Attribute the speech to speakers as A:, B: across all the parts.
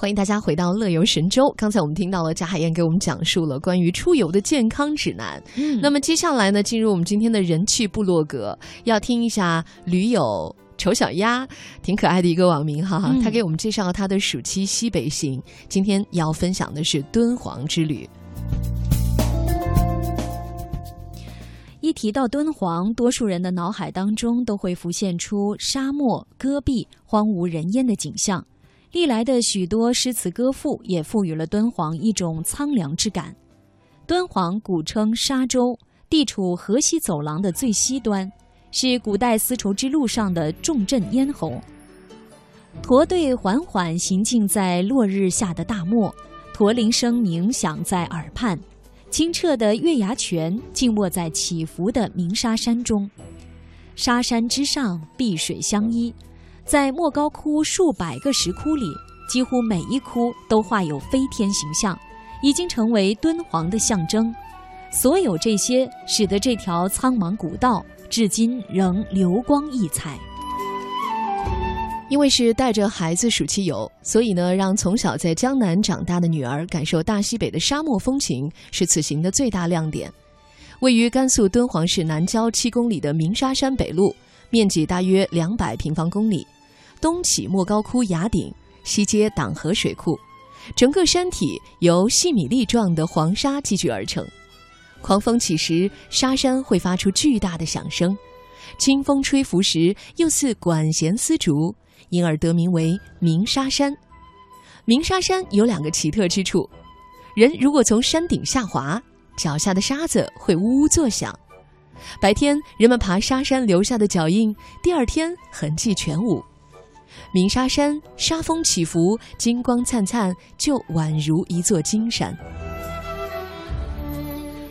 A: 欢迎大家回到乐游神州。刚才我们听到了贾海燕给我们讲述了关于出游的健康指南。
B: 嗯
A: 那么接下来呢，进入我们今天的人气部落格，要听一下驴友丑小鸭，挺可爱的一个网名哈哈。
B: 嗯
A: 他给我们介绍了他的暑期西北行，今天要分享的是敦煌之旅。
B: 一提到敦煌，多数人的脑海当中都会浮现出沙漠、戈壁、荒无人烟的景象。历来的许多诗词歌赋也赋予了敦煌一种苍凉之感。敦煌古称沙洲，地处河西走廊的最西端，是古代丝绸之路上的重镇咽喉。驼队缓缓行进在落日下的大漠，驼铃声鸣响在耳畔。清澈的月牙泉静卧在起伏的鸣沙山中，沙山之上碧水相依。在莫高窟数百个石窟里，几乎每一窟都画有飞天形象，已经成为敦煌的象征。所有这些，使得这条苍茫古道至今仍流光溢彩。
A: 因为是带着孩子暑期游，所以呢，让从小在江南长大的女儿感受大西北的沙漠风情是此行的最大亮点。位于甘肃敦煌市南郊七公里的鸣沙山北麓，面积大约两百平方公里，东起莫高窟崖顶，西接党河水库，整个山体由细米粒状的黄沙积聚而成。狂风起时，沙山会发出巨大的响声；清风吹拂时，又似管弦丝竹。因而得名为鸣沙山。鸣沙山有两个奇特之处：人如果从山顶下滑，脚下的沙子会呜呜作响；白天人们爬沙山留下的脚印，第二天痕迹全无。鸣沙山沙峰起伏，金光灿灿，就宛如一座金山。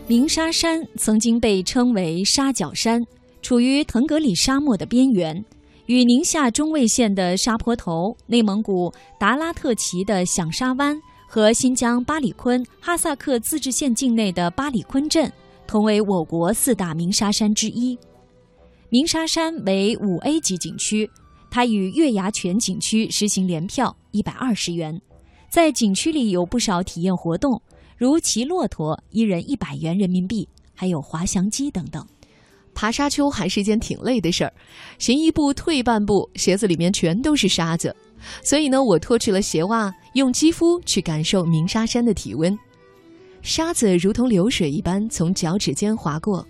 B: 鸣沙山曾经被称为沙角山，处于腾格里沙漠的边缘。与宁夏中卫县的沙坡头、内蒙古达拉特旗的响沙湾和新疆巴里坤哈萨克自治县境内的巴里坤镇同为我国四大鸣沙山之一。鸣沙山为五 A 级景区，它与月牙泉景区实行联票一百二十元，在景区里有不少体验活动，如骑骆驼一人一百元人民币，还有滑翔机等等。
A: 爬沙丘还是件挺累的事儿，行一步退半步，鞋子里面全都是沙子。所以呢，我脱去了鞋袜，用肌肤去感受鸣沙山的体温。沙子如同流水一般从脚趾间划过，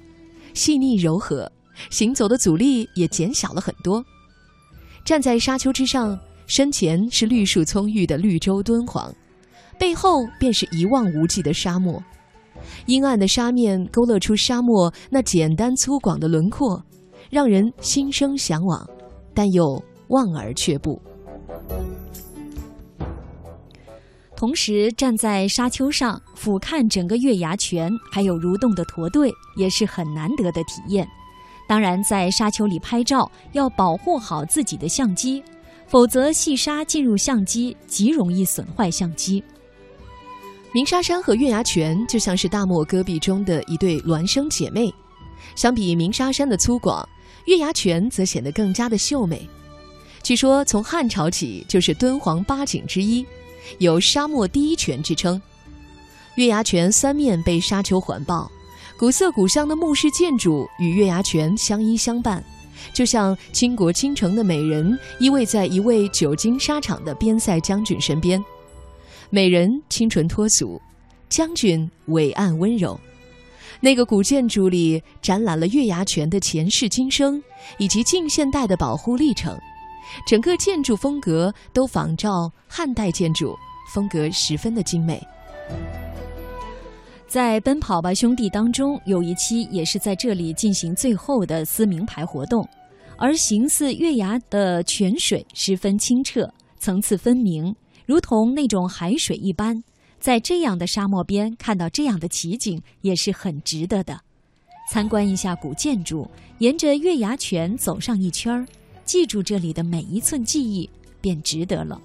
A: 细腻柔和，行走的阻力也减小了很多。站在沙丘之上，身前是绿树葱郁的绿洲敦煌，背后便是一望无际的沙漠。阴暗的沙面勾勒出沙漠那简单粗犷的轮廓，让人心生向往，但又望而却步。
B: 同时，站在沙丘上俯瞰整个月牙泉，还有蠕动的驼队，也是很难得的体验。当然，在沙丘里拍照要保护好自己的相机，否则细沙进入相机，极容易损坏相机。
A: 鸣沙山和月牙泉就像是大漠戈壁中的一对孪生姐妹，相比鸣沙山的粗犷，月牙泉则显得更加的秀美。据说从汉朝起就是敦煌八景之一，有“沙漠第一泉”之称。月牙泉三面被沙丘环抱，古色古香的墓室建筑与月牙泉相依相伴，就像倾国倾城的美人依偎在一位久经沙场的边塞将军身边。美人清纯脱俗，将军伟岸温柔。那个古建筑里展览了月牙泉的前世今生，以及近现代的保护历程。整个建筑风格都仿照汉代建筑，风格十分的精美。
B: 在《奔跑吧兄弟》当中，有一期也是在这里进行最后的撕名牌活动，而形似月牙的泉水十分清澈，层次分明。如同那种海水一般，在这样的沙漠边看到这样的奇景，也是很值得的。参观一下古建筑，沿着月牙泉走上一圈儿，记住这里的每一寸记忆，便值得了。